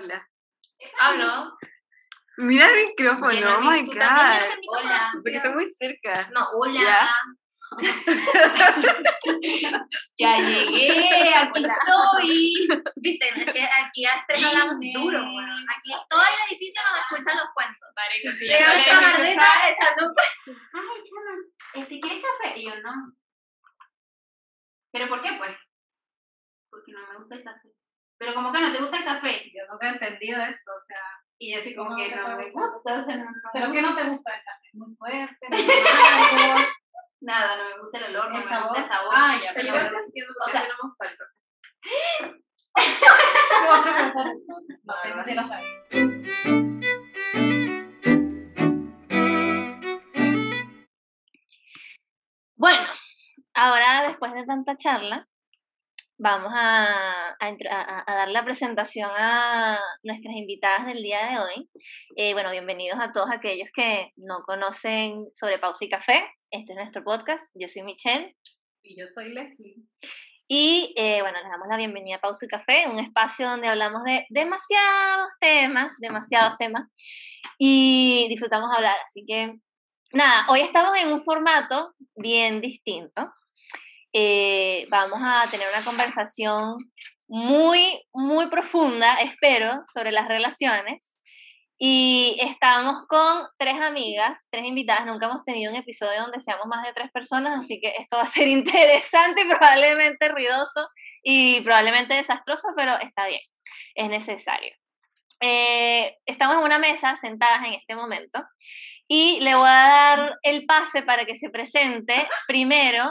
Hola. Hablo. Mira el micrófono, oh my god. Hola. Porque está muy cerca. No, hola. Ya. Ya llegué, aquí Hola. estoy. Viste, que aquí a tres hablamos duro. Aquí todo el edificio nos escuchan los cuentos. Marico, sí, Llega ya esta mardita echando un cuento. Ay, chama, este, ¿quieres café? Y yo, no. ¿Pero por qué, pues? Porque no me gusta el café. Pero como que no te gusta el café. Yo nunca he entendido eso, o sea, Y yo así como ¿Cómo que que no no me te gusta. o sea, no, no ¿pero qué no te gusta el café? ¿Muy fuerte? ¿Muy amargo? Nada, no me gusta el olor, no ¿El me sabor? gusta el sabor. Ah, ya, Pero pero yo bueno. no entiendo por qué a mí no me gusta el. Bueno, ahora después de tanta charla, vamos a, dar la presentación a nuestras invitadas del día de hoy. Eh, bueno, bienvenidos a todos aquellos que no conocen sobre Pausa y Café. Este es nuestro podcast. Yo soy Michelle. Y yo soy Leslie. Y eh, bueno, les damos la bienvenida a Pausa y Café, un espacio donde hablamos de demasiados temas, demasiados temas, y disfrutamos hablar. Así que, nada, hoy estamos en un formato bien distinto. Eh, vamos a tener una conversación muy, muy profunda, espero, sobre las relaciones. Y estamos con tres amigas, tres invitadas. Nunca hemos tenido un episodio donde seamos más de tres personas, así que esto va a ser interesante, probablemente ruidoso y probablemente desastroso, pero está bien, es necesario. Eh, estamos en una mesa sentadas en este momento y le voy a dar el pase para que se presente primero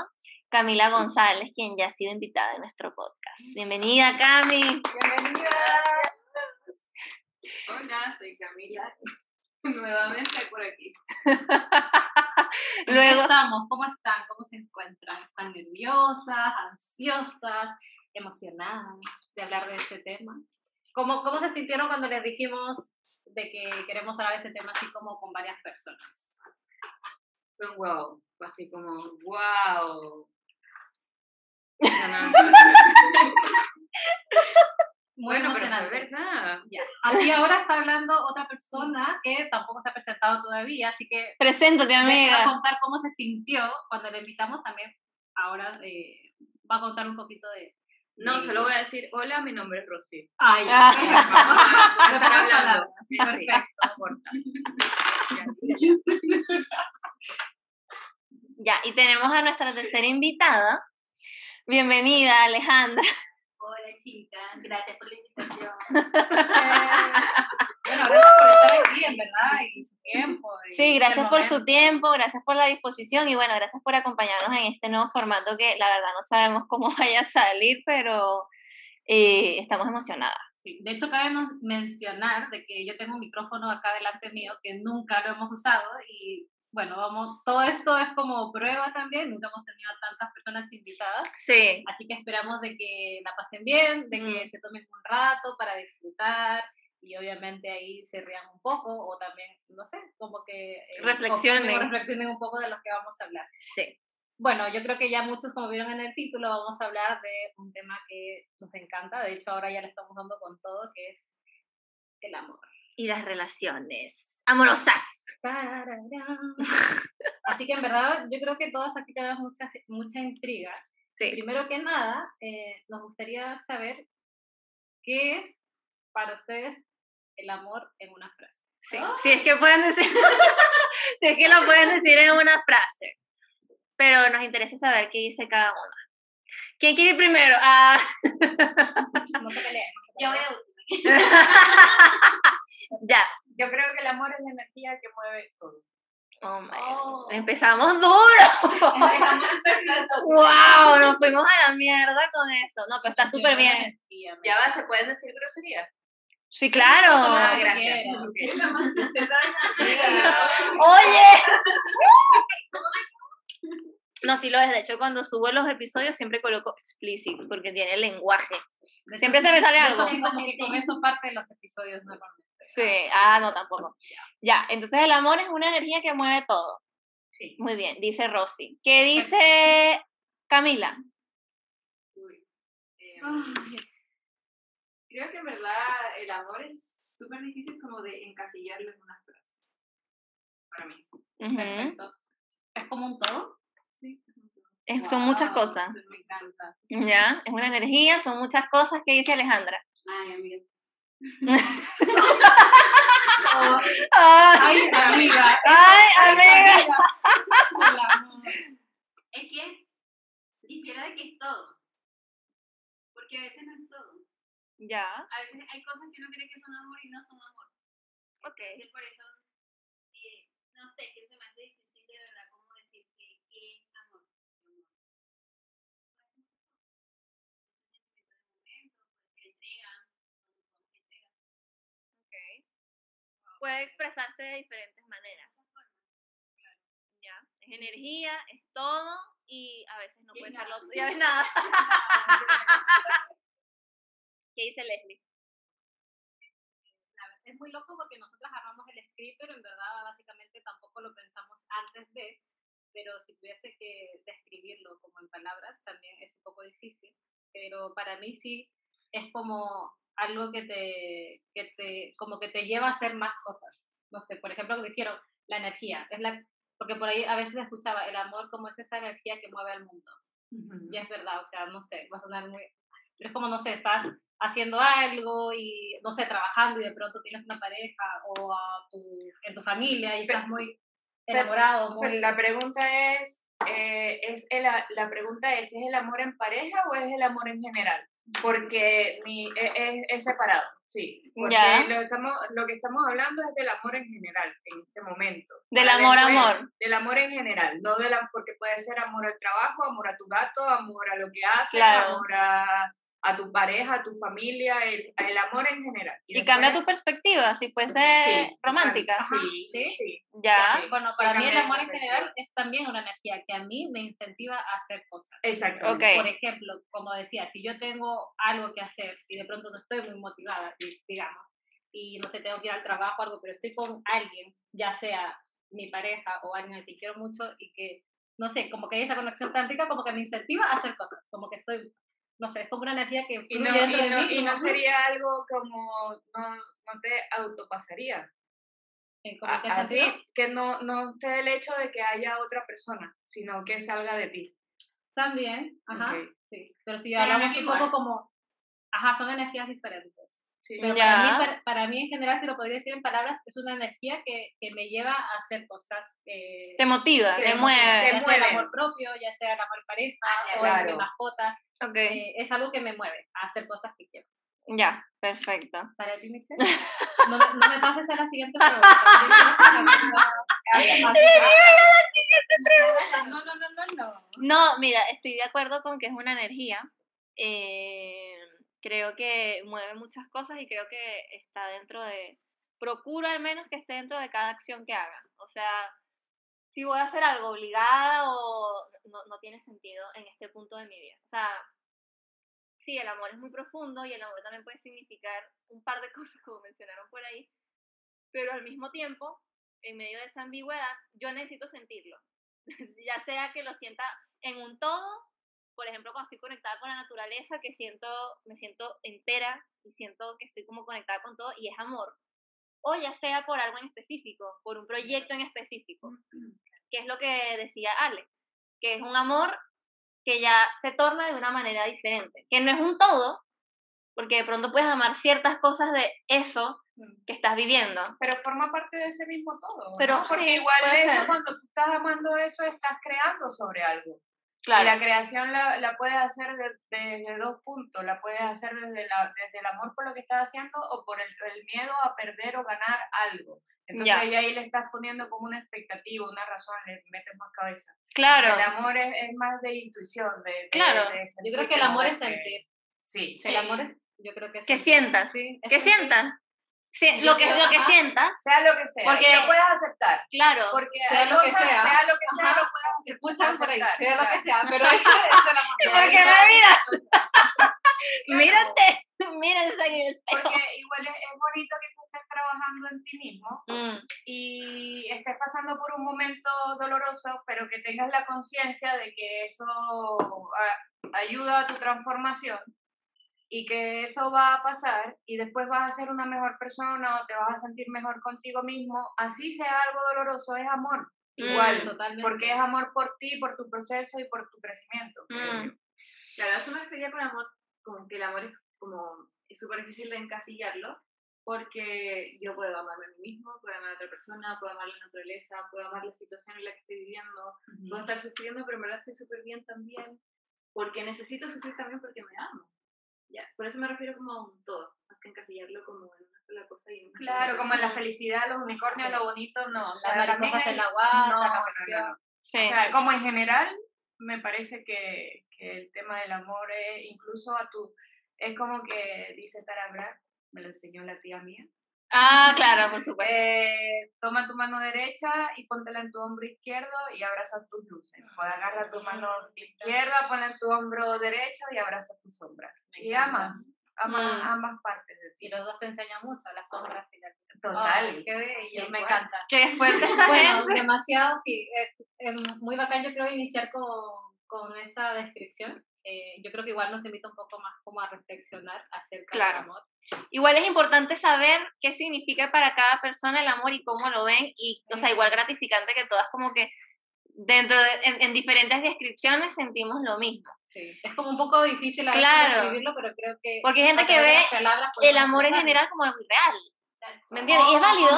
Camila González, quien ya ha sido invitada en nuestro podcast. Bienvenida, Cami. Bienvenida. Hola, soy Camila. Nuevamente por aquí. Luego Luego, estamos, ¿cómo están? ¿Cómo se encuentran? ¿Están nerviosas, ansiosas, emocionadas de hablar de este tema? ¿Cómo, cómo se sintieron cuando les dijimos de que queremos hablar de este tema así como con varias personas? Fue un wow. Así como, wow. Muy bueno, pero emocionante. verdad. Ya. Aquí ahora está hablando otra persona que tampoco se ha presentado todavía, así que preséntate, les va a amiga. contar cómo se sintió cuando le invitamos también. Ahora eh, va a contar un poquito de... No, de- solo voy a decir, hola, mi nombre es Rosy. Ay, Ah. Vamos a, estar hablando. Sí, Perfecto. Ya, y tenemos a nuestra tercera invitada. Bienvenida, Alejandra. Hola, chicas. Gracias por la invitación. Bueno, gracias por estar aquí, en verdad, y su tiempo. y Sí, este gracias por su tiempo, gracias por la disposición y bueno, gracias por acompañarnos en este nuevo formato que la verdad no sabemos cómo vaya a salir, pero eh, estamos emocionadas. Sí, De hecho, cabe mencionar de que yo tengo un micrófono acá delante mío que nunca lo hemos usado y bueno, vamos, todo esto es como prueba también, nunca hemos tenido a tantas personas invitadas, Sí, así que esperamos de que la pasen bien, de que se tomen un rato para disfrutar y obviamente ahí se rían un poco o también, no sé, como que eh, Reflexionen. reflexionen un poco de lo que vamos a hablar. sí. Bueno, yo creo que ya muchos, como vieron en el título, vamos a hablar de un tema que nos encanta. De hecho, ahora ya le estamos dando con todo, que es el amor. Y las relaciones amorosas. Así que en verdad, yo creo que todas aquí tenemos mucha, mucha intriga. Sí. Primero que nada, eh, nos gustaría saber qué es para ustedes el amor en una frase. Sí, si es que pueden decir, si es que lo pueden decir en una frase. Pero nos interesa saber qué dice cada una. ¿Quién quiere ir primero? Ah, No se peleen. Yo voy última. ya. Yo creo que el amor es la energía que mueve todo. Oh, my Oh. God. Empezamos duro. Empezamos filosóficos. ¡Wow! Nos fuimos a la mierda con eso. No, pero está súper bien. Ya va, ¿se pueden decir groserías? Sí, claro. Ah, que gracias. Oye. No, sí lo es. De hecho, cuando subo los episodios siempre coloco explícito porque tiene lenguaje. Siempre se me sale algo. sí, como que con eso parte de los episodios normalmente. Sí, ah, no, tampoco. Ya, entonces el amor es una energía que mueve todo. Sí. Muy bien, dice Rosy. ¿Qué dice Camila? Uy. Eh, Creo que en verdad el amor es súper difícil como de encasillarlo en una frase. Para mí. Ujú. Perfecto. ¿Es como un todo? Sí. Es- son muchas Wow, cosas. Me encanta. Ya, es una energía, son muchas cosas que dice Alejandra. Ay, amiga. Ay, Ay, amiga. ay, amiga. Es que difiere de que es todo. Porque a veces no es todo. Ya, A veces hay cosas que uno cree que son amor y no son amor. ok. Entonces, por eso, eh, no sé, que se me hace difícil de verdad cómo decir que, que es amor. Amor. Puede ser entrega, cuando somos entrega. Puede expresarse de diferentes maneras. Ya, es energía, es todo y a veces no puede ser lo. Ya ves nada. ¿Qué dice Leslie? Es muy loco porque nosotros armamos el script, pero en verdad básicamente tampoco lo pensamos antes de, pero si tuviese que describirlo como en palabras también es un poco difícil, pero para mí sí es como algo que te, que te, como que te lleva a hacer más cosas. No sé, por ejemplo, que dijeron, la energía, es la, porque por ahí a veces escuchaba el amor como es esa energía que mueve al mundo. Y es verdad, o sea, no sé, va a sonar muy... Pero es como, no sé, estás haciendo algo y, no sé, trabajando y de pronto tienes una pareja o a tu, en tu familia y estás muy enamorado, muy... La pregunta es, eh, es el la pregunta es, ¿es el amor en pareja o es el amor en general? Porque mi, e- es, es separado, sí. Porque Ya. Lo, estamos, lo que estamos hablando es del amor en general, en este momento. Del amor, después- amor. Del amor en general, no de la, porque puede ser amor al trabajo, amor a tu gato, amor a lo que haces, Claro. amor a, a tu pareja, a tu familia, el, el amor en general. Y cambia tu perspectiva, si fuese Sí, romántica. Ajá, ¿sí? sí, sí. Ya, Sí. Bueno, para mí el amor en general es también una energía que a mí me incentiva a hacer cosas. Exacto. Ok. Por ejemplo, como decía, si yo tengo algo que hacer y de pronto no estoy muy motivada, di- digamos, y no sé, tengo que ir al trabajo o algo, pero estoy con alguien, ya sea mi pareja o alguien al que quiero mucho y que, no sé, como que hay esa conexión tan rica, como que me incentiva a hacer cosas, como que estoy, no sé, es como una energía que Y no, dentro y de no- mí. y no sería algo como, no, no te autopasaría. ¿En como A- qué así, que no, no esté el hecho de que haya otra persona, sino que salga de ti. También, ajá, Ok. sí. Pero si hablamos un poco como, ajá, son energías diferentes. Pero Ya. para, mí, para, para mí, en general, si lo podría decir en palabras, es una energía que, que me lleva a hacer cosas. eh, te motiva, que te mueve. motivan, Ya sea el amor propio, ya sea el amor pareja Ah, o claro. mascota. Eh, es algo que me mueve a hacer cosas que quiero. ya, perfecto. ¿Para ti, Michelle? No, me- no me pases a la siguiente pregunta. No, no, no, no, no. No, mira, estoy de acuerdo con que es una energía. eh, creo que mueve muchas cosas y creo que está dentro de. Procuro al menos que esté dentro de cada acción que haga. O sea, si voy a hacer algo obligada o no, no tiene sentido en este punto de mi vida. O sea, sí, el amor es muy profundo y el amor también puede significar un par de cosas, como mencionaron por ahí. Pero al mismo tiempo, en medio de esa ambigüedad, yo necesito sentirlo. ya sea que lo sienta en un todo, por ejemplo, cuando estoy conectada con la naturaleza, que siento, me siento entera y siento que estoy como conectada con todo y es amor. O ya sea por algo en específico, por un proyecto en específico, que es lo que decía Ale, que es un amor que ya se torna de una manera diferente, que no es un todo, porque de pronto puedes amar ciertas cosas de eso que estás viviendo. Pero forma parte de ese mismo todo. ¿no? Pero Porque sí, igual eso, ser. cuando tú estás amando eso, estás creando sobre algo. Y la creación la, la puedes hacer de- desde dos puntos. La puedes hacer desde, la, desde el amor por lo que estás haciendo o por el, el miedo a perder o ganar algo. Entonces Ya. ahí, ahí le estás poniendo como una expectativa, una razón, le metes más cabeza. claro. El amor es, es más de intuición, de, de- Claro. de Yo creo que el amor es sentir. Sí. El amor es, yo creo que es Que sientas, Sí, que sientas. Sí, Yo lo que, lo que sientas, Sea lo que sea. Porque- lo puedes aceptar. claro. Porque Sea lo que sea. sea lo que sea, lo puedes Se escuchan por ahí, sea lo que sea, pero ese es el amor. ¿Y por qué me miras? Mírate, mírate en el. Porque igual es, es bonito que tú estés trabajando en ti mismo Mm, y estés pasando por un momento doloroso, pero que tengas la conciencia de que eso a- ayuda a tu transformación y que eso va a pasar y después vas a ser una mejor persona o te vas a sentir mejor contigo mismo, así sea algo doloroso, es amor. Igual, Mm, totalmente. porque es amor por ti, por tu proceso y por tu crecimiento. Mm, Claro, a eso me refería con amor, como que el amor es como, es súper difícil de encasillarlo, porque yo puedo amarme a mí mismo, puedo amar a otra persona, puedo amar la naturaleza, puedo amar la situación en la que estoy viviendo, puedo estar sufriendo, pero en verdad estoy súper bien también, porque necesito sufrir también porque me amo. Ya, por eso me refiero como a un todo, más que encasillarlo como en una sola cosa y en una sola Claro, como en la felicidad, los unicornios, Sí. lo bonito, no. O sea, Las también mariposas es- en la guata, no, la no, no. sí. O sea, como en general, me parece que, que el tema del amor es incluso a tu... Es como que dice Tara Brach, me lo enseñó la tía mía. Ah, claro, por supuesto. Eh, toma tu mano derecha y póntela en tu hombro izquierdo y abraza tus luces. Pues agarra tu mano izquierda, ponla en tu hombro derecho y abraza tus sombras. Me Y amas, amas Mm. ambas partes de Y los dos te enseñan mucho, las sombras y la Total. Ay, qué bello, Sí, me igual. encanta. Qué fuerte esta Bueno, gente. demasiado, sí. Es, es muy bacán, yo creo, iniciar con, con esa descripción. Eh, yo creo que igual nos invita un poco más como a reflexionar acerca Claro. del amor. Igual es importante saber qué significa para cada persona el amor y cómo lo ven, y, o sea, igual gratificante que todas como que dentro de, en, en diferentes descripciones sentimos lo mismo. Sí. Es como un poco difícil a Claro. describirlo, pero creo que... Porque hay gente que ve el amor en general como algo irreal, ¿me entiendes? Y es válido,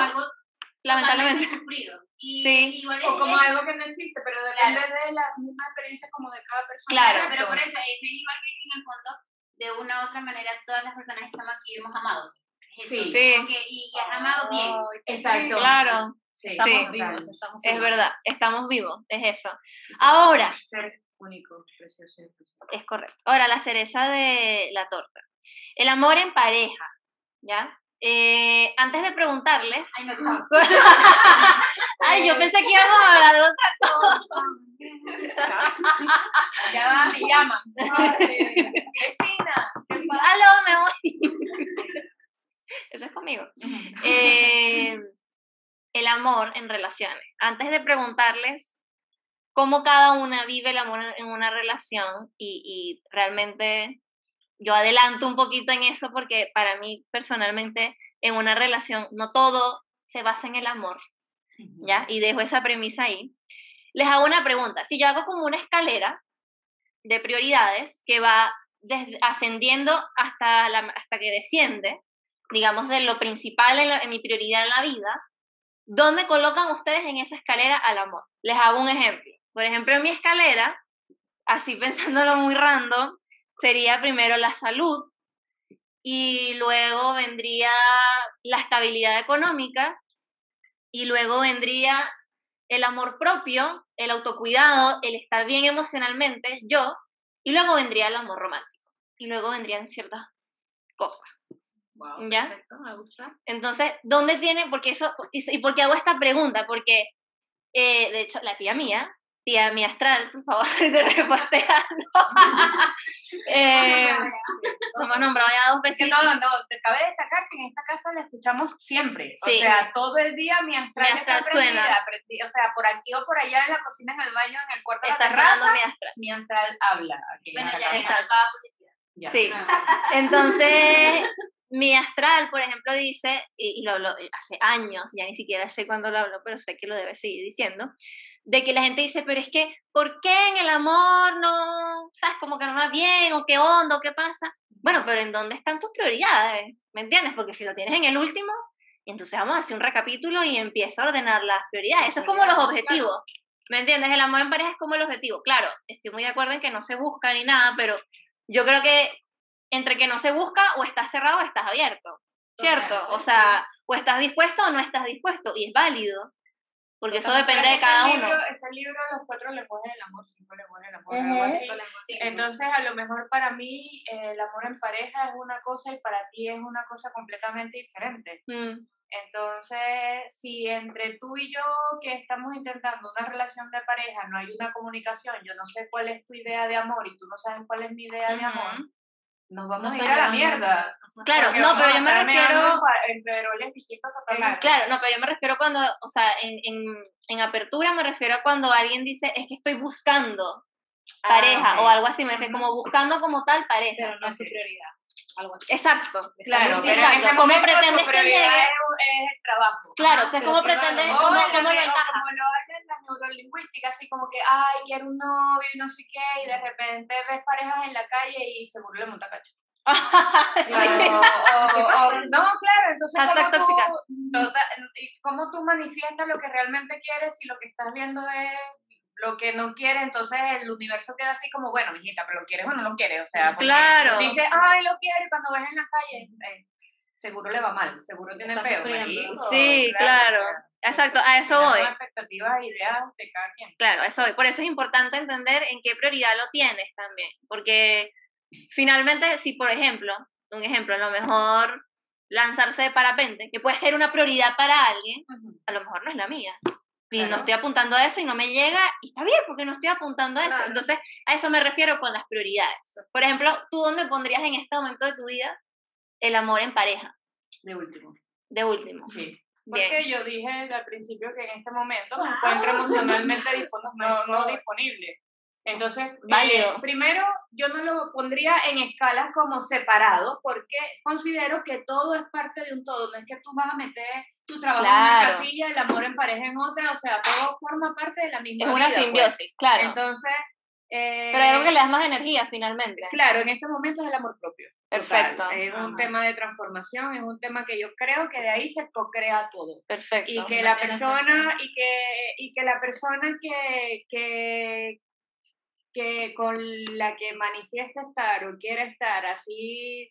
lamentablemente. sufrido. Y Sí. igual O como algo que no existe, pero depende de la misma experiencia como de cada persona. Claro. Pero por eso es bien igual que en el fondo, de una u otra manera, todas las personas que estamos aquí hemos amado. Es Sí. Sí. y que has amado bien. Ay, qué Exacto. Claro, Sí, Estamos total. vivos, estamos es vivos. verdad, estamos vivos, es eso, Ahora. Ser único, precioso especial. es correcto. Ahora, la cereza de la torta. El amor en pareja, ¿ya? Eh, antes de preguntarles... Ay, no, chao. Ay, yo pensé que íbamos a hablar de otra Ya va, me llaman. Vecina. ¡Aló, me voy! Eso es conmigo. Eh, el amor en relaciones. Antes de preguntarles cómo cada una vive el amor en una relación y, y realmente yo adelanto un poquito en eso porque para mí personalmente en una relación no todo se basa en el amor, ¿ya? Y dejo esa premisa ahí. Les hago una pregunta. Si yo hago como una escalera de prioridades que va desde- ascendiendo hasta, la, hasta que desciende, digamos, de lo principal en, la- en mi prioridad en la vida, ¿dónde colocan ustedes en esa escalera al amor? Les hago un ejemplo. Por ejemplo, en mi escalera, así pensándolo muy random, sería primero la salud y luego vendría la estabilidad económica y luego vendría el amor propio, el autocuidado, el estar bien emocionalmente, yo, y luego vendría el amor romántico y luego vendrían ciertas cosas. Wow, ¿Ya? perfecto, me gusta. Entonces, ¿dónde tiene? Porque eso, y, y por qué hago esta pregunta? Porque, eh, de hecho, la tía mía, tía mía astral, por favor, te reposteando. eh, hemos nombrado ya dos veces. no, no, te cabe destacar que en esta casa la escuchamos siempre. Sí. O sea, todo el día mi astral, Mi está astral suena. prendida, prendi- O sea, por aquí o por allá en la cocina, en el baño, en el cuarto de Está la sonando terraza, mi astral. mi astral habla. aquí en Bueno, la ya, Exacto. publicidad. Ya. Sí. Ah. Entonces, mi astral, por ejemplo, dice, y, y lo hablo hace años, ya ni siquiera sé cuándo lo hablo, pero sé que lo debe seguir diciendo, de que la gente dice, pero es que, ¿por qué en el amor no, sabes, como que no va bien, o qué onda, o qué pasa? Bueno, pero ¿en dónde están tus prioridades? ¿Me entiendes? Porque si lo tienes en el último, entonces vamos a hacer un recapítulo y empieza a ordenar las prioridades. Eso es como los objetivos. ¿Me entiendes? El amor en pareja es como el objetivo. Claro, estoy muy de acuerdo en que no se busca ni nada, pero yo creo que entre que no se busca o estás cerrado o estás abierto, ¿cierto? O sea, o estás dispuesto o no estás dispuesto, y es válido, porque eso depende de cada uno. libro- Está el libro Los cuatro lenguajes del amor, cinco lenguajes del amor, algo así. Entonces, a lo mejor para mí eh, el amor en pareja es una cosa y para ti es una cosa completamente diferente. Mm, Entonces, si entre tú y yo que estamos intentando una relación de pareja no hay una comunicación, yo no sé cuál es tu idea de amor y tú no sabes cuál es mi idea de amor. Nos vamos a ir a la mierda. Claro, Porque no, pero yo me refiero... en. Claro, no, pero yo me refiero cuando, o sea, en, en, en apertura me refiero a cuando alguien dice, es que estoy buscando pareja Ah, ok. o algo así, me refiero como buscando como tal pareja. Pero no es su prioridad. Algo así. Exacto. Claro, pero Exacto. ¿Cómo pretendes que llegue? es, el trabajo. Claro, o sea, ¿cómo pretendes, no, cómo, cómo lo encajas? como lo hacen las neurolingüísticas, así como que, ay, quiero un novio y no sé qué, y de repente ves parejas en la calle y seguro le monta cacho. Claro, o- o- no, claro, entonces Hashtag ¿cómo tú, tóxica. y cómo tú manifiestas lo que realmente quieres y lo que estás viendo es lo que no quieres, entonces el universo queda así como, bueno, mijita, pero lo quieres o no lo quieres, o sea, Claro. dice, ay, lo quiero, y cuando ves en la calle, eh, seguro le va mal, seguro tiene Está peo, sufriendo. marico, Sí, claro. Exacto, a eso voy. expectativas, ideas de cada quien. Claro, eso voy. Por eso es importante entender en qué prioridad lo tienes también. Porque finalmente, si por ejemplo, un ejemplo, a lo mejor lanzarse de parapente, que puede ser una prioridad para alguien, a lo mejor no es la mía. Y no estoy apuntando a eso y no me llega, y está bien, porque no estoy apuntando a eso. Claro. Entonces, a eso me refiero con las prioridades. Por ejemplo, ¿tú dónde pondrías en este momento de tu vida el amor en pareja? De último. De último. Sí. Bien. Porque yo dije al principio que en este momento me encuentro emocionalmente dispon- no, no disponible. Entonces, eh, Válido. primero, yo no lo pondría en escalas como separado, porque considero que todo es parte de un todo. No es que tú vas a meter tu trabajo en una casilla, el amor en pareja en otra, o sea, todo forma parte de la misma Es una vida, pues. simbiosis, claro. Entonces, eh, Pero hay algo que le das más energía finalmente. Claro, en este momento es el amor propio. total. Perfecto. Es un Ajá. tema de transformación, es un tema que yo creo que de ahí se co-crea todo Perfecto. y que la persona y que y que la persona que, que que con la que manifiesta estar o quiere estar así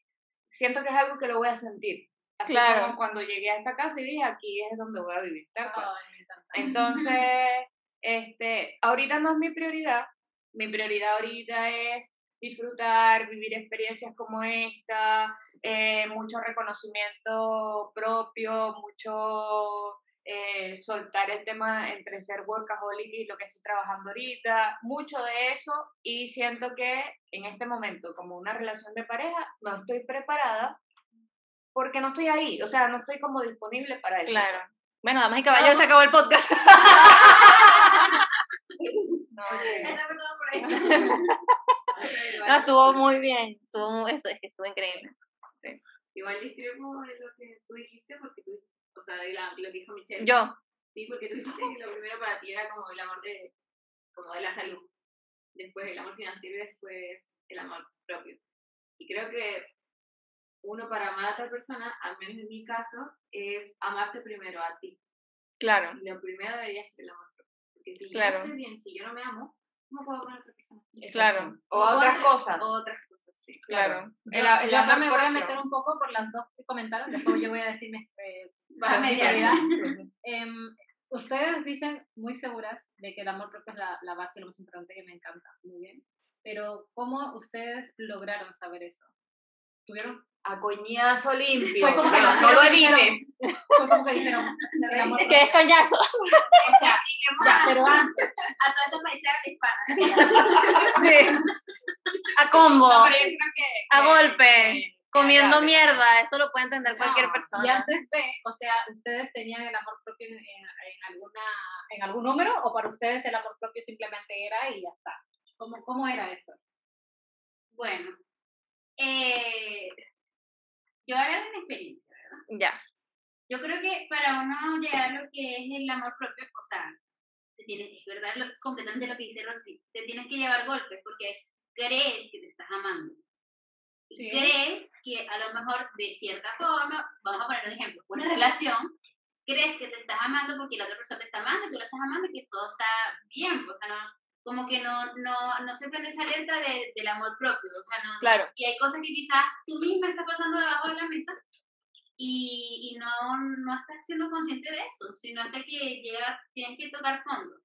siento que es algo que lo voy a sentir así Claro. como cuando llegué a esta casa y dije aquí es donde voy a vivir tal cual. Ay, me encanta. entonces este ahorita no es mi prioridad mi prioridad ahorita es disfrutar, vivir experiencias como esta, eh, mucho reconocimiento propio, mucho eh, soltar el tema entre ser workaholic y lo que estoy trabajando ahorita, mucho de eso y siento que en este momento como una relación de pareja no estoy preparada porque no estoy ahí, o sea, no estoy como disponible para eso. Claro. Bueno, damas y caballeros, se acabó el podcast. Ahí. No, estuvo muy bien. Estuvo muy- eso es que estuvo increíble. Igual discrepo de lo que tú dijiste, porque tú, o sea, de la- lo que dijo Michelle. Yo, Sí, porque tú dijiste que lo primero para ti era como el amor de, como de la salud, después el amor financiero y después el amor propio. Y creo que uno para amar a otra persona, al menos en mi caso, es amarte primero a ti. claro. Y lo primero debería ser el amor propio. Porque si Claro. yo no estoy bien, si yo no me amo, ¿cómo puedo amar a otra persona? Claro. O otras cosas. O otras cosas, sí. Claro. Yo, El- el yo me voy a meter un poco por las dos que comentaron, después yo voy a decir mi, eh, mediar. prioridad. Em, ustedes dicen muy seguras de que el amor propio es la, la base y lo más importante que me encanta, muy bien. Pero ¿cómo ustedes lograron saber eso? ¿Tuvieron? A coñazo limpio. Fue como que no no lo dijeron- edites. Fue como que dijeron, Que es coñazo. o sea, ya, pero antes, A todos estos países habla hispana. Sí. A combo. No, pero yo creo que- A golpe. Comiendo mierda. Eso lo puede entender cualquier No, y persona. antes de, o sea, ¿ustedes tenían el amor propio en, en- en alguna, en algún número o para ustedes el amor propio simplemente era y ya está? ¿Cómo, cómo era eso? Bueno, eh, yo hablo de mi experiencia, ¿verdad? Ya. Yo creo que para uno llegar a lo que es el amor propio, o sea, te tienes, es verdad lo- completamente lo que dice Rosy, te tienes que llevar golpes porque es, crees que te estás amando. Y Sí. crees que a lo mejor de cierta forma, vamos a poner un ejemplo, una relación, crees que te estás amando porque la otra persona te está amando, tú la estás amando y que todo está bien, o sea, no, como que no, no, no se prende esa alerta de- del amor propio, o sea, no, Claro. y hay cosas que quizás tú misma estás pasando debajo de la mesa y, y no, no estás siendo consciente de eso, sino hasta que llega, tienes que tocar fondo.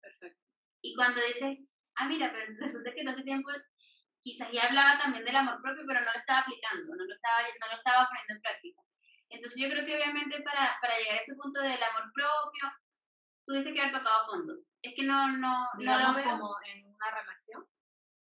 Perfecto. Y cuando dices, ah, mira, pero resulta que todo ese tiempo quizás ya hablaba también del amor propio, pero no lo estaba aplicando, no lo estaba, no lo estaba poniendo en práctica. Entonces yo creo que obviamente para, para llegar a ese punto del amor propio, tuviste que haber tocado fondo. Es que no, no, no lo veo como en una relación.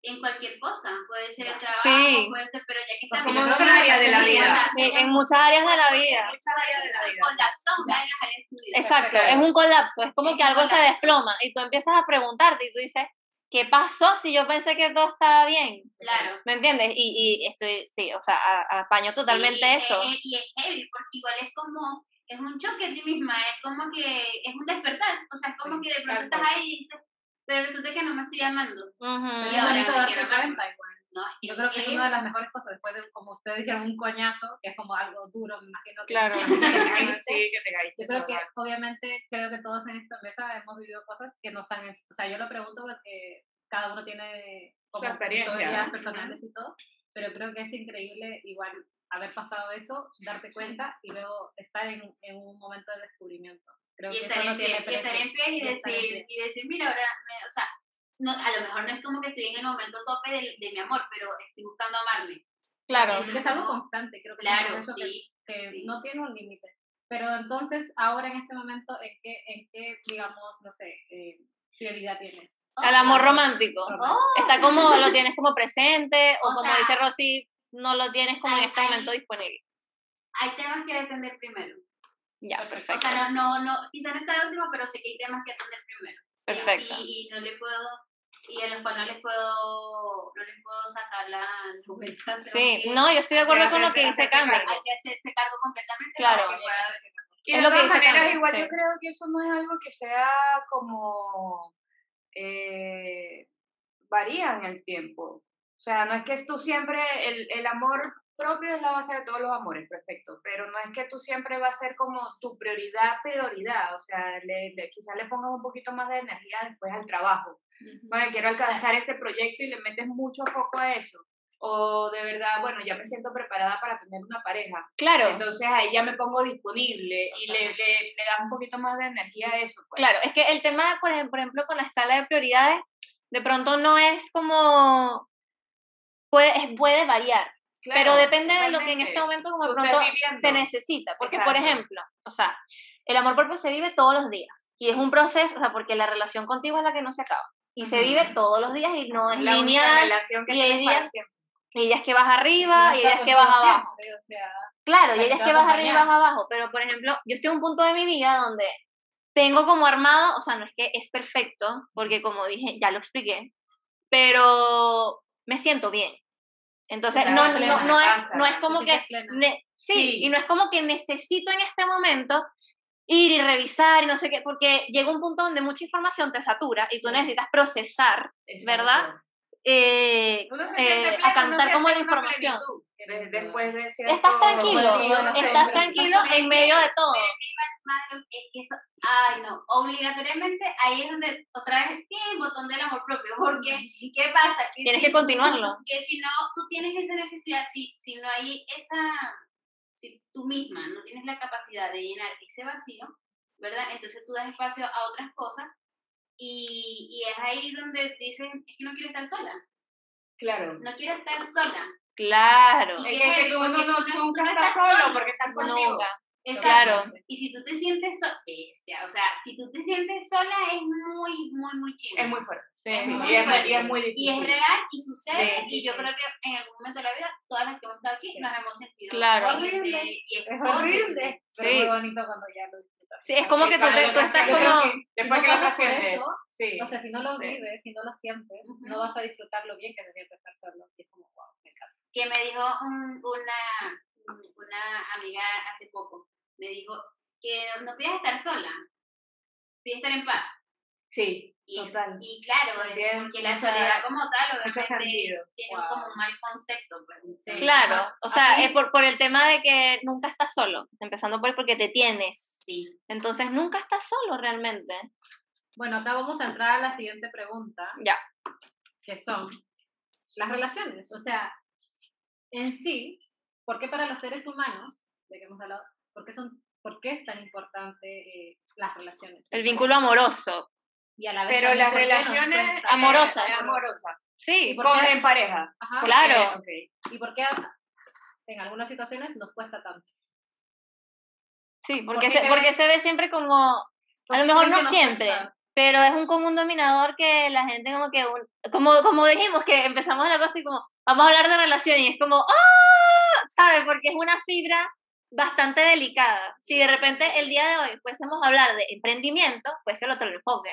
en cualquier cosa, puede ser el trabajo, Sí. puede ser, pero ya que Pues estamos en en otra área de la vida. Sí, en muchas áreas de la vida. muchas áreas vida. Colapsó una de las áreas de tu vida. Exacto, es un colapso, es como Es que algo se colapso. desploma y tú empiezas a preguntarte y tú dices, ¿qué pasó si yo pensé que todo estaba bien? Claro. ¿Me entiendes? Y, y estoy, sí, o sea, a- apaño totalmente Sí, eso. eh, y es heavy, porque igual es como, es un choque a ti misma, es como que es un despertar. O sea, es como Sí, que de pronto estás ahí y dices, pero resulta que no me estoy amando. Ujú. Es Y ahora bonito darse cuenta igual. ¿no? Yo creo que es una de las mejores cosas después de, como ustedes dijeron, un coñazo, que es como algo duro, me imagino que Claro. Sí, que te caíste, que te caíste, Yo creo que obviamente creo que todos en esta mesa hemos vivido cosas que nos han, o sea, yo lo pregunto porque cada uno tiene como Su experiencia, historias ¿no? personales y todo, pero creo que es increíble igual haber pasado eso, darte cuenta y luego estar en, en un momento de descubrimiento. Creo y que estar eso no en pie, tiene y estar en pie y Y en decir, pie. y decir, mira, ahora, me- o sea, no, a lo mejor no es como que estoy en el momento tope de, de mi amor, pero estoy buscando amarme. Claro. Es que es algo constante, creo que es un Claro, que- sí. que sí. no tiene un límite. Pero entonces, ahora en este momento, ¿en qué, en qué digamos, no sé, eh, prioridad tienes? Al amor romántico. Romántico. Está como, lo tienes como presente, o, O como sea, dice Rosy, no lo tienes como en hay- este hay- momento disponible. Hay temas que atender primero. Ya, Perfecto. O sea, no, no, no, quizá no está de último, pero sé que hay temas que atender primero. Y- Perfecto. Y, y no le puedo, y a los cuales no les puedo, no les puedo sacar la la Sí, no, yo estoy de acuerdo con lo que dice cargo. Hay que hacerse cargo completamente Claro. para que pueda Y Es de lo que todas dice maneras, Carmen, igual sí. yo creo que eso no es algo que sea como eh, varía en el tiempo. O sea, no es que tú siempre, el, el amor propio es la base de todos los amores, perfecto, pero no es que tú siempre va a ser como tu prioridad, prioridad, o sea, le, le- quizás le pongas un poquito más de energía después al trabajo. Bueno, quiero alcanzar este proyecto y le metes mucho foco a eso. O de verdad, bueno, ya me siento preparada para tener una pareja. Claro, Entonces ahí ya me pongo disponible y le, le, le das un poquito más de energía a eso. Pues. claro. Es que el tema, por ejemplo, con la escala de prioridades, de pronto no es como. Puede, puede variar, Claro, pero depende de lo que en este momento, como pronto, se necesita. Porque, por Exacto. ejemplo, o sea, el amor propio se vive todos los días. Y es un proceso, o sea, porque la relación contigo es la que no se acaba. Y se Ujú. vive todos los días y no es La lineal. relación que y hay días-. Y días que vas arriba, No y días que vas abajo. o sea, Claro, y días que vas arriba y vas abajo, pero por ejemplo, yo estoy en un punto de mi vida donde tengo como armado, o sea, no es que es perfecto, porque como dije, ya lo expliqué, pero me siento bien. Entonces, no, plena, no, es, no es como que, ne- sí, Sí. y no es como que necesito en este momento ir y revisar y no sé qué, porque llega un punto donde mucha información te satura y tú necesitas procesar, ¿verdad? Eh, eh, a cantar como la información. después de cierto Estás tranquilo, vacío, no sé, estás tranquilo en medio de todo. Pero es que eso, ay no, obligatoriamente ahí es donde otra vez tiene el botón del amor propio, porque ¿qué pasa? Que Tienes si- que continuarlo. Que si no, tú tienes esa necesidad, si, si no hay esa, si tú misma no tienes la capacidad de llenar ese vacío, ¿verdad? Entonces tú das espacio a otras cosas y, y es ahí donde dices, es que no quiero estar sola, Claro. no quiero estar sola. Claro, Y Es que tú, no, no- tú no- nunca tú no estás estás solo solo, porque estás nunca. Exacto. Claro. Y si tú te sientes sola, o sea, si tú te sientes sola es muy, muy, muy chido. Es muy fuerte. Sí, Es Sí, muy y, es, fuerte. y es muy Y es difícil. real y sucede Sí, sí, y yo sí. creo que en algún momento de la vida todas las que hemos estado aquí Sí. nos hemos sentido Claro. Horrible. y es Es horrible. horrible. Pero muy bonito cuando ya lo. Sí, es como que tú, te- tú estás como... Que Después si que no lo pasas por eso, Sí. O sea, si no lo Sí. vives, si no lo sientes, Ujú. no vas a disfrutar lo bien que se siente estar solo. Y es como, wow, me encanta. Que me dijo un- una, una amiga hace poco, me dijo que no pides estar sola, pides estar en paz. Sí, Y, total. y claro, porque la soledad como tal, obviamente, tiene Wow. como un mal concepto. Pues. Claro, o sea, es por, por el tema de que nunca estás solo, empezando por porque te tienes. Sí. Entonces nunca estás solo realmente. Bueno, acá vamos a entrar a la siguiente pregunta, Ya. que son las relaciones. O sea, en sí, ¿por qué para los seres humanos, de que hemos hablado, por qué, son, por qué es tan importante eh, las relaciones? El vínculo amoroso. Y a la vez Pero las ¿por qué nos relaciones cuesta? amorosas. eh, amorosas. Sí, ¿Y por Con en pareja. Ajá, Claro. ¿Y por qué en algunas situaciones nos cuesta tanto? Sí, ¿Por porque se, creen- porque se ve siempre como, a ¿Por lo mejor no siempre, pero es un común dominador que la gente como que, un- como, como dijimos, que empezamos la cosa y como, vamos a hablar de relación y es como, ¡ah! ¿Sabes? Porque es una fibra bastante delicada. Si de repente el día de hoy fuésemos a hablar de emprendimiento, pues el otro enfoque.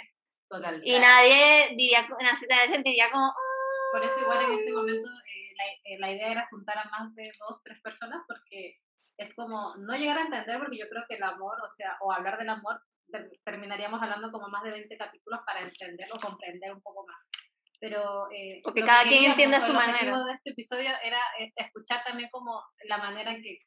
Total. Y nadie diría, nadie sentiría como, "Ah". Por eso igual en este momento eh, la, eh, la idea era juntar a más de dos, tres personas porque es como no llegar a entender porque yo creo que el amor, o sea, o hablar del amor, ter- terminaríamos hablando como más de 20 capítulos para entender o comprender un poco más. Pero eh, Porque lo que cada quien entiende a su el objetivo manera. de este episodio era eh, escuchar también como la manera en que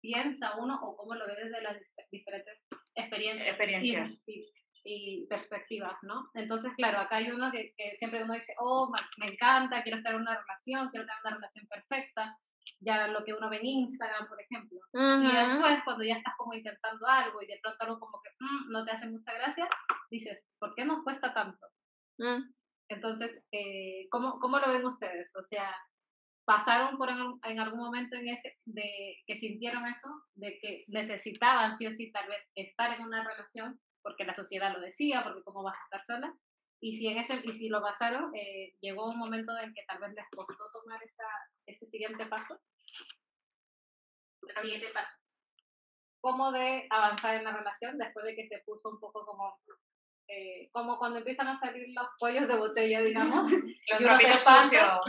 piensa uno o cómo lo ve desde las dif- diferentes experiencias, y- Experiencias. Y, y perspectivas, ¿no? Entonces, claro, acá hay uno que, que siempre uno dice, oh, me encanta, quiero estar en una relación, quiero tener una relación perfecta, ya lo que uno ve en Instagram, por ejemplo. Y después, cuando ya estás como intentando algo y de pronto algo como que "Mm, no te hace mucha gracia, dices, ¿por qué nos cuesta tanto? Mm. Entonces, eh, ¿cómo, ¿cómo lo ven ustedes? O sea, ¿pasaron por en, en algún momento en ese de que sintieron eso? De que necesitaban sí o sí tal vez estar en una relación porque la sociedad lo decía, porque cómo vas a estar sola. Y si, en ese, y si lo pasaron, eh, llegó un momento en que tal vez les costó tomar esa, ese siguiente paso. Siguiente paso. cómo de avanzar en la relación después de que se puso un poco como, eh, como cuando empiezan a salir los pollos de botella, digamos. Los y uno se espanta. claro,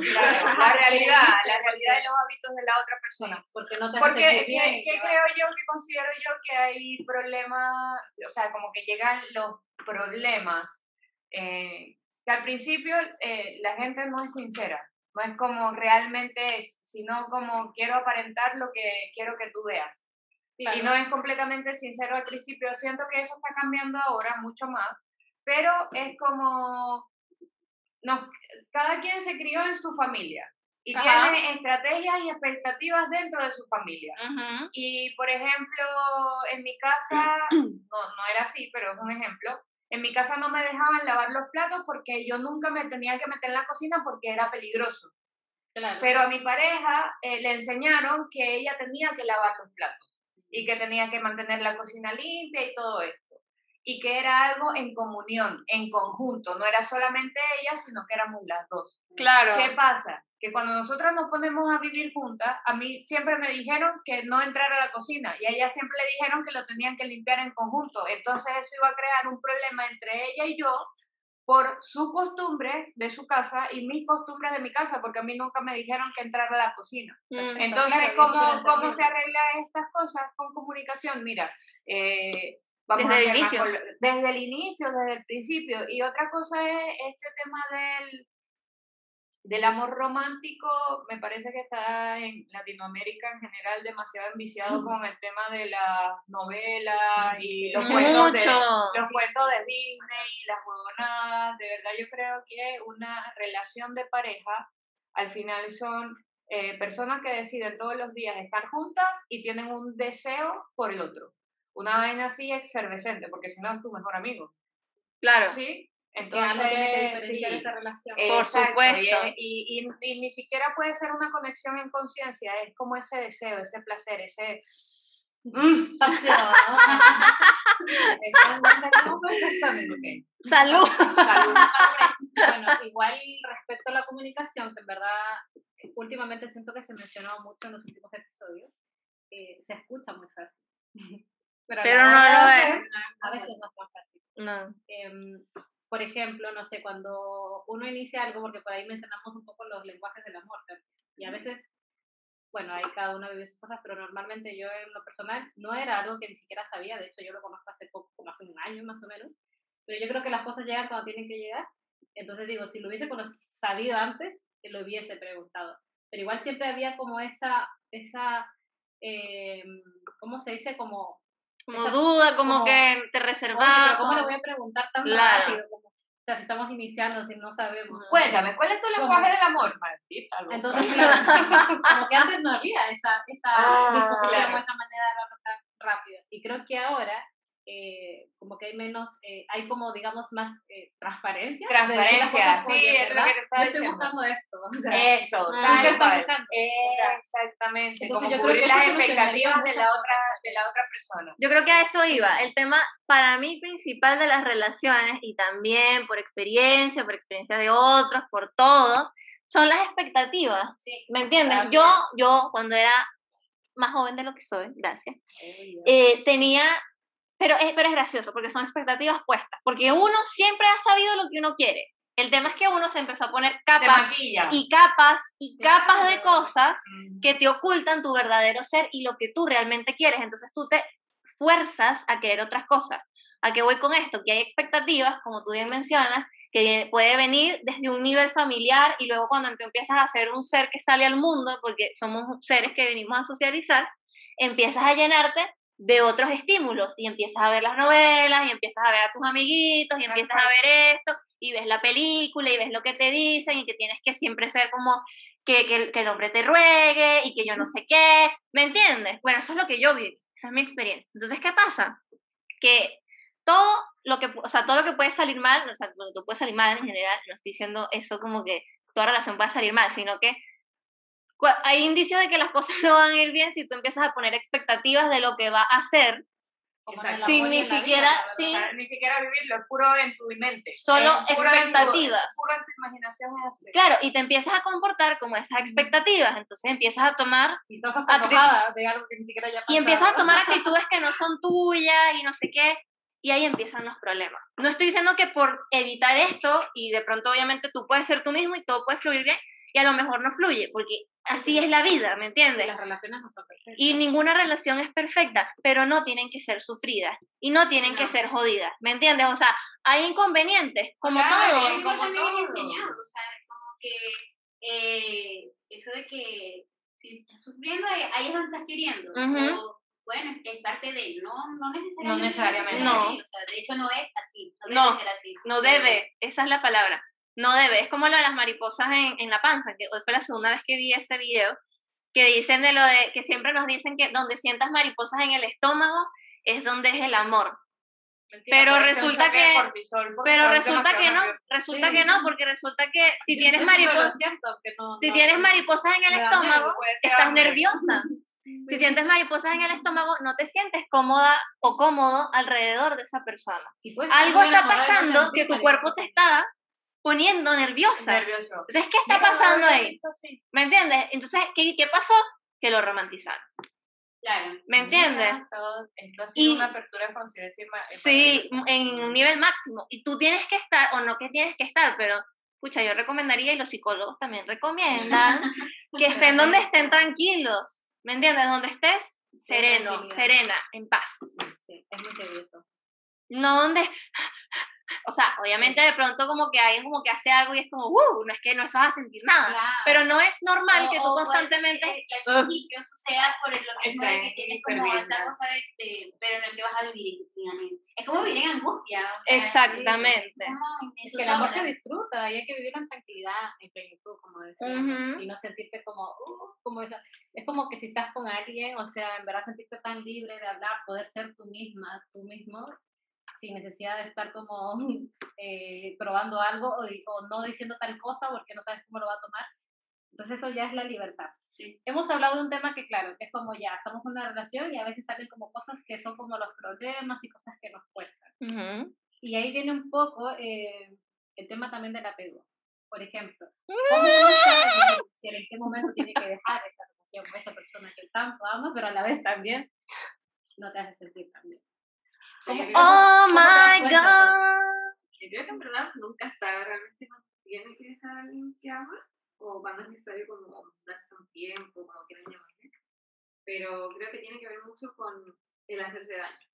la realidad, la realidad de los hábitos de la otra persona. Porque no te Porque, sentir ¿qué, bien. qué creo yo que considero yo que hay problemas, o sea, como que llegan los problemas, eh, que al principio eh, la gente no es sincera, no es como realmente es, sino como quiero aparentar lo que quiero que tú veas. Claro. Y no es completamente sincero al principio. Siento que eso está cambiando ahora mucho más, pero es como, no, cada quien se crió en su familia y Ajá. tiene estrategias y expectativas dentro de su familia. Y, por ejemplo, en mi casa, no, no era así, pero es un ejemplo. En mi casa no me dejaban lavar los platos porque yo nunca me tenía que meter en la cocina porque era peligroso. Claro. Pero a mi pareja eh, le enseñaron que ella tenía que lavar los platos y que tenía que mantener la cocina limpia y todo esto. Y que era algo en comunión, en conjunto, no era solamente ella, sino que éramos las dos. Claro. ¿Qué pasa? Que cuando nosotras nos ponemos a vivir juntas, a mí siempre me dijeron que no entrara a la cocina y a ella siempre le dijeron que lo tenían que limpiar en conjunto. Entonces eso iba a crear un problema entre ella y yo por su costumbre de su casa y mis costumbres de mi casa, porque a mí nunca me dijeron que entrara a la cocina. Mm. Entonces, claro, ¿cómo, ¿cómo se arregla estas cosas con comunicación? Mira, eh, vamos Desde a el más inicio. desde el inicio, desde el principio. Y otra cosa es este tema del, del amor romántico, me parece que está en Latinoamérica en general demasiado enviciado con el tema de las novelas y los cuentos de, los cuentos de Disney y las huevonadas. De verdad, yo creo que una relación de pareja al final son eh, personas que deciden todos los días estar juntas y tienen un deseo por el otro. Una vaina así efervescente, porque si no es tu mejor amigo. Claro. ¿Sí? Que Entonces, algo tiene que diferenciar sí. esa relación. Por Exacto, supuesto. Y, y- y- y ni siquiera puede ser una conexión en conciencia, es como ese deseo, ese placer, ese... Mm, Pasión. Salud. salud. Bueno, igual respecto a la comunicación, que en verdad eh, últimamente siento que se mencionó mucho en los últimos episodios, eh, se escucha muy fácil. Pero, Pero no lo es. A veces no es tan fácil. No. Em, por ejemplo, no sé, cuando uno inicia algo, porque por ahí mencionamos un poco los lenguajes del amor, y a veces, bueno, ahí cada uno vive sus cosas, pero normalmente yo en lo personal no era algo que ni siquiera sabía, de hecho yo lo conozco hace poco, como hace un año más o menos, pero yo creo que las cosas llegan cuando tienen que llegar, entonces digo, si lo hubiese sabido antes, que lo hubiese preguntado, pero igual siempre había como esa, esa, em, ¿cómo se dice? Como Como Esa- duda, como, como, que te pero ¿cómo le voy a preguntar tan Claro. rápido? O sea, si estamos iniciando, si no sabemos. Cuéntame, ¿cuál es tu lenguaje del amor? Maldita. Entonces, claro, como que antes no había esa, esa Ah, disposición claro. esa manera de hablarlo tan rápido. Y creo que ahora, eh, como que hay menos, eh, hay como, digamos, más eh, transparencia. Transparencia, sí, es lo que te estaba Yo estoy buscando esto. O sea, Eso, Ah. tal ¿tú estás buscando? Exactamente, Entonces, como yo creo cubrir que las expectativas de la, otra, de la otra persona. Yo creo que a eso iba. El tema para mí principal de las relaciones y también por experiencia, por experiencia de otros, por todo, son las expectativas. Sí. ¿Me entiendes? También. Yo, yo cuando era más joven de lo que soy, gracias, eh, tenía pero es, pero es gracioso porque son expectativas puestas, porque uno siempre ha sabido lo que uno quiere. El tema es que uno se empezó a poner capas y capas y capas de cosas que te ocultan tu verdadero ser y lo que tú realmente quieres. Entonces tú te fuerzas a querer otras cosas. ¿A qué voy con esto? Que hay expectativas, como tú bien mencionas, que puede venir desde un nivel familiar y luego cuando tú empiezas a ser un ser que sale al mundo, porque somos seres que venimos a socializar, empiezas a llenarte de otros estímulos y empiezas a ver las novelas y empiezas a ver a tus amiguitos y empiezas a ver esto y ves la película y ves lo que te dicen y que tienes que siempre ser como que, que, que el hombre te ruegue y que yo no sé qué, ¿me entiendes? Bueno, eso es lo que yo vi, esa es mi experiencia. Entonces, ¿qué pasa? Que todo lo que, o sea, todo lo que puede salir mal, o sea, bueno, tú puedes salir mal en general, no estoy diciendo eso como que toda relación puede salir mal, sino que hay indicios de que las cosas no van a ir bien si tú empiezas a poner expectativas de lo que va a Exacto. sin ni vida, siquiera, la verdad. O sin sea, ni siquiera vivirlo, es puro en tu mente. Solo Es puro en tu- expectativas. Puro en tu imaginación es. Claro, y te empiezas a comportar como esas expectativas, entonces empiezas a tomar Y estás hasta de algo que ni siquiera ya y empiezas a tomar actitudes que no son tuyas y no sé qué, y ahí empiezan los problemas. No estoy diciendo que por evitar esto, y de pronto obviamente tú puedes ser tú mismo y todo puede fluir bien, y a lo mejor no fluye, porque así es la vida, ¿me entiendes? Las relaciones no son perfectas. Y ninguna relación es perfecta, pero no tienen que ser sufridas y no tienen que No. ser jodidas, ¿me entiendes? O sea, hay inconvenientes, como Claro, todo. como también es enseñado, o sea, como que eh, eso de que si estás sufriendo, ahí ahí es donde estás queriendo. Ujú. O, bueno, es parte de, no, no necesariamente. necesariamente. que ser No. o sea, de hecho, no es así. No, No, debe ser así. No debe, esa es la palabra. No debe. Es como lo de las mariposas en, en la panza, que hoy fue la segunda vez que vi ese video, que dicen de lo de, que siempre nos dicen que donde sientas mariposas en el estómago es donde es el amor. Mentira, Pero resulta que- cortisol, Pero resulta que no, nervioso. resulta Sí. que no, porque resulta que si Sí, tienes yo lo mariposas, no- si no- tienes mariposas en el estómago, estás nerviosa. Si sientes mariposas en el estómago, no te sientes cómoda o cómodo alrededor de esa persona. Algo está pasando que tu cuerpo te está poniendo nerviosa. Nervioso. Entonces, ¿qué está pasando ahí? así. ¿Me entiendes? Entonces, ¿qué, qué pasó? Que lo romantizaron. Claro. ¿Me entiendes? Todo- Esto ha sido Y- una apertura de conciencia. Sí, en un nivel máximo. Y tú tienes que estar, o no que tienes que estar, pero, escucha, yo recomendaría, y los psicólogos también recomiendan, que estén donde estén tranquilos. ¿Me entiendes? Donde estés sereno, serena, en paz. Sí, es muy tedioso. No donde... O sea, obviamente de pronto como que alguien como que hace algo y es como, uh, no es que no eso vas a sentir nada. Claro. Pero no es normal O- que tú constantemente... que al principio suceda por el lo mismo de que tienes como bien, esa cosa de, de- pero no es que vas a vivir en, es como vivir en angustia o sea, Exactamente. es como Es que el amor se disfruta y hay que vivirlo en tranquilidad, en plenitud, como decía. Ujú. Y no sentirte como, uh, como esa. Es como que si estás con alguien, o sea, en verdad sentirte tan libre de hablar, poder ser tú misma, tú mismo, sin necesidad de estar como eh, probando algo o, o no diciendo tal cosa porque no sabes cómo lo va a tomar. Entonces eso ya es la libertad. Sí. Hemos hablado de un tema que, claro, que es como ya, estamos en una relación y a veces salen como cosas que son como los problemas y cosas que nos cuestan. Ujú. Y ahí viene un poco eh, el tema también del apego. Por ejemplo, ¿cómo uno sabe si en qué momento tiene que dejar esa relación con esa persona que tanto ama, pero a la vez también no te hace sentir tan bien? ¿Cómo- Sí, Oh ¿Cómo te das my god. Yo creo que en verdad nunca sabe realmente cuando tiene que dejar a alguien que ama o cuando es necesario como darse un tiempo, como quieran llamarle. Pero creo que tiene que ver mucho con el hacerse daño.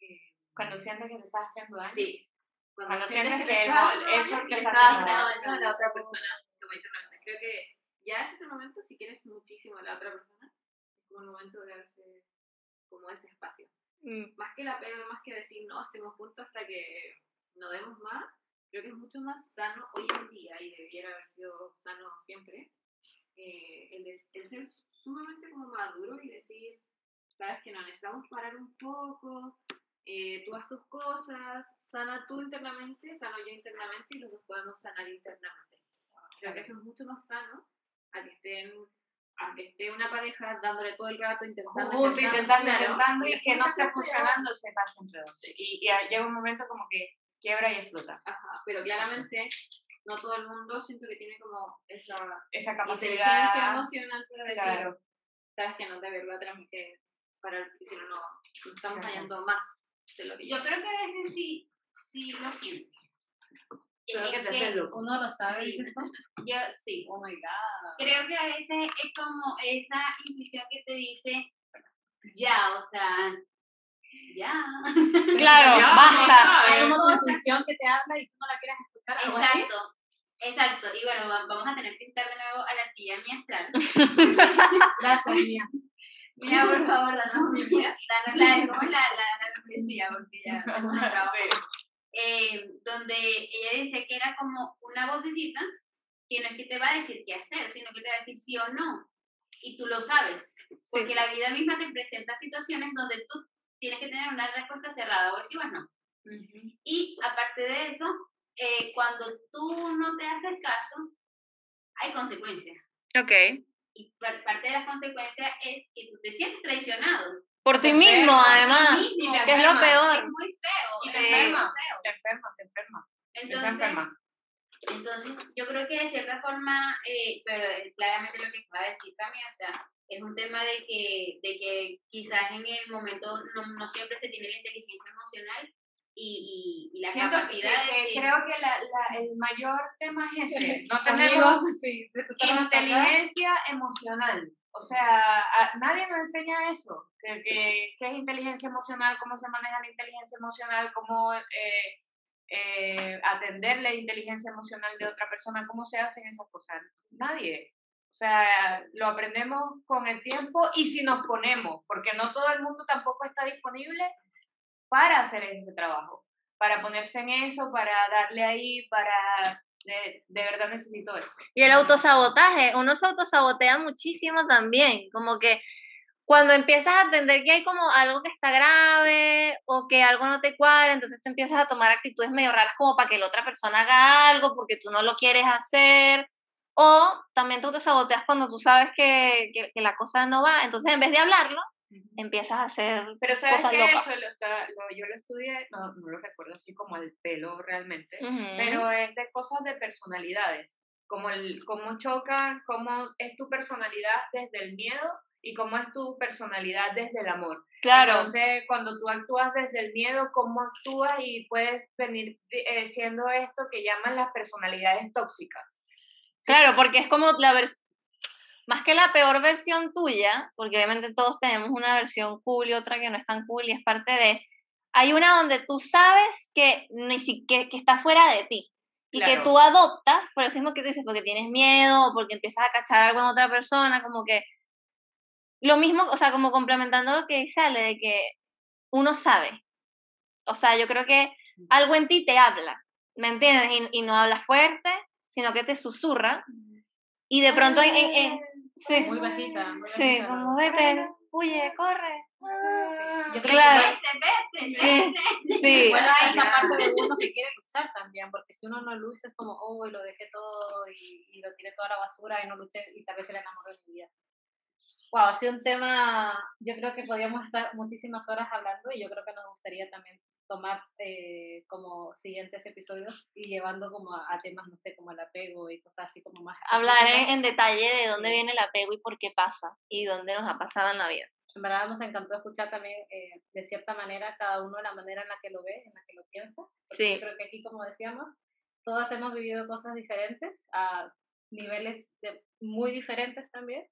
Eh, Cuando sientes que te estás haciendo daño. sí. Cuando sientes sientes que el- haciendo eso te está estás haciendo daño. a la otra persona. Como. Creo que ya ese es el momento, si quieres muchísimo a la otra persona, es como el momento de darse como ese espacio. Mm, más que el apego, más que decir no, estemos juntos hasta que no demos más, creo que es mucho más sano hoy en día y debiera haber sido sano siempre, eh, el, de- el ser sumamente como maduro y decir, sabes que no necesitamos parar un poco, eh, tú haz tus cosas, sana tú internamente, sano yo internamente y los dos podemos sanar internamente. Creo que eso es mucho más sano a que estén a que esté una pareja dándole todo el rato intentando Junto, intentando, claro, intentando, y que no hace funcionando, se pasa entre dos. Y, llega un momento como que quiebra y explota. Ajá, pero claramente no todo el mundo siento que tiene como esa Esa inteligencia capacidad. emocional para decir, Claro. sabes que no, de verdad tenemos que para porque si no, no estamos fallando más de lo que Yo creo que a veces sí, sí lo siento. Creo Es que te que hace loco. Uno lo sabe, Sí. yo, sí, Oh my god. creo que a veces es como esa intuición que te dice, ya, o sea, ya. Claro, Ya, basta. Es como tu Cosas- intuición que te habla y tú no la quieres escuchar. así. Exacto, exacto. Y bueno, va- vamos a tener que citar de nuevo a la tía mi astral. Gracias, mía. Mira, por favor, danos. Danos la, ¿cómo es la, la, la membresía? Porque ya. Eh, donde ella dice que era como una vocecita que no es que te va a decir qué hacer, sino que te va a decir sí o no. Y tú lo sabes. Porque la vida misma te presenta situaciones donde tú tienes que tener una respuesta cerrada, o sí o no. Y aparte de eso, eh, cuando tú no te haces caso, hay consecuencias. Ok. Y par- parte de las consecuencias es que tú te sientes traicionado. Por ti mismo, enferma, por ti además. mismo. Que es lo. Es peor. muy feo. Y te enferma. feo. Te enferma, te enferma. Te Entonces, enferma. entonces, yo creo que de cierta forma, eh, pero es claramente lo que acaba de decir también, o sea, es un tema de que, de que quizás en el momento no, no siempre se tiene la inteligencia emocional y, y, y la Siento capacidad que de... creo que la, la- el mayor tema es ese. No tenemos sí, inteligencia emocional. O sea, nadie nos enseña eso. Que, que, qué es inteligencia emocional, cómo se maneja la inteligencia emocional, cómo eh, eh, atender la inteligencia emocional de otra persona, cómo se hacen esas cosas. Nadie. O sea, lo aprendemos con el tiempo y si nos ponemos, porque no todo el mundo tampoco está disponible para hacer ese trabajo, para ponerse en eso, para darle ahí, para... De, de verdad necesito esto. Y el autosabotaje, uno se autosabotea muchísimo también, como que cuando empiezas a entender que hay como algo que está grave o que algo no te cuadra, entonces te empiezas a tomar actitudes medio raras como para que la otra persona haga algo porque tú no lo quieres hacer. O también te saboteas cuando tú sabes que, que, que la cosa no va. Entonces, en vez de hablarlo, empiezas a hacer Pero sabes cosas que locas. eso lo está- lo- yo lo estudié, no, no lo recuerdo así como al pelo realmente, pero es de cosas de personalidades, como el cómo chocan, cómo es tu personalidad desde el miedo y cómo es tu personalidad desde el amor. claro, Entonces, cuando tú actúas desde el miedo, cómo actúas y puedes venir eh, siendo esto que llaman las personalidades tóxicas. Claro, porque es como la versión, más que la peor versión tuya, porque obviamente todos tenemos una versión cool y otra que no es tan cool y es parte de, hay una donde tú sabes que ni siquiera que está fuera de ti y que Claro. tú adoptas, por eso mismo que tú dices, porque tienes miedo o porque empiezas a cachar algo en otra persona, como que lo mismo, o sea, como complementando lo que dice Ale, de que uno sabe. O sea, yo creo que algo en ti te habla, ¿me entiendes? Y, y no habla fuerte, sino que te susurra. Y de pronto, en, en- en- sí, Muy bajita. Muy sí, como vete, huye, corre. Yo creo que Claro. Vete, vete, Sí. vete. Sí, Bueno, hay esa parte de uno que quiere luchar también, porque si uno no lucha es como, oh, lo dejé todo y, y lo tiré toda a la basura y no luché y tal vez se le enamoró de mi vida. Wow, ha sido un tema, yo creo que podríamos estar muchísimas horas hablando y yo creo que nos gustaría también tomar eh, como siguientes episodios y llevando como a, a temas, no sé, como el apego y cosas así como más... hablar en, detalle de dónde Sí. viene el apego y por qué pasa y dónde nos ha pasado en la vida. En verdad nos encantó escuchar también eh, de cierta manera cada uno la manera en la que lo ve, en la que lo piensa. Sí. Yo creo que aquí, como decíamos, todas hemos vivido cosas diferentes a niveles de- muy diferentes también.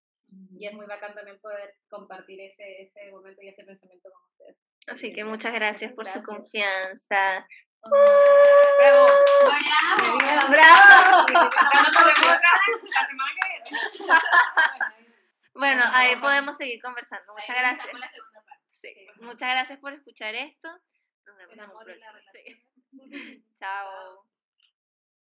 Y es muy bacán también poder compartir ese, ese momento y ese pensamiento con ustedes. Así que muchas gracias por su confianza. Bravo. Bueno, ahí podemos seguir conversando. Muchas gracias. Sí, Muchas gracias por escuchar esto. Nos vemos en un próximo. Sí. Chao.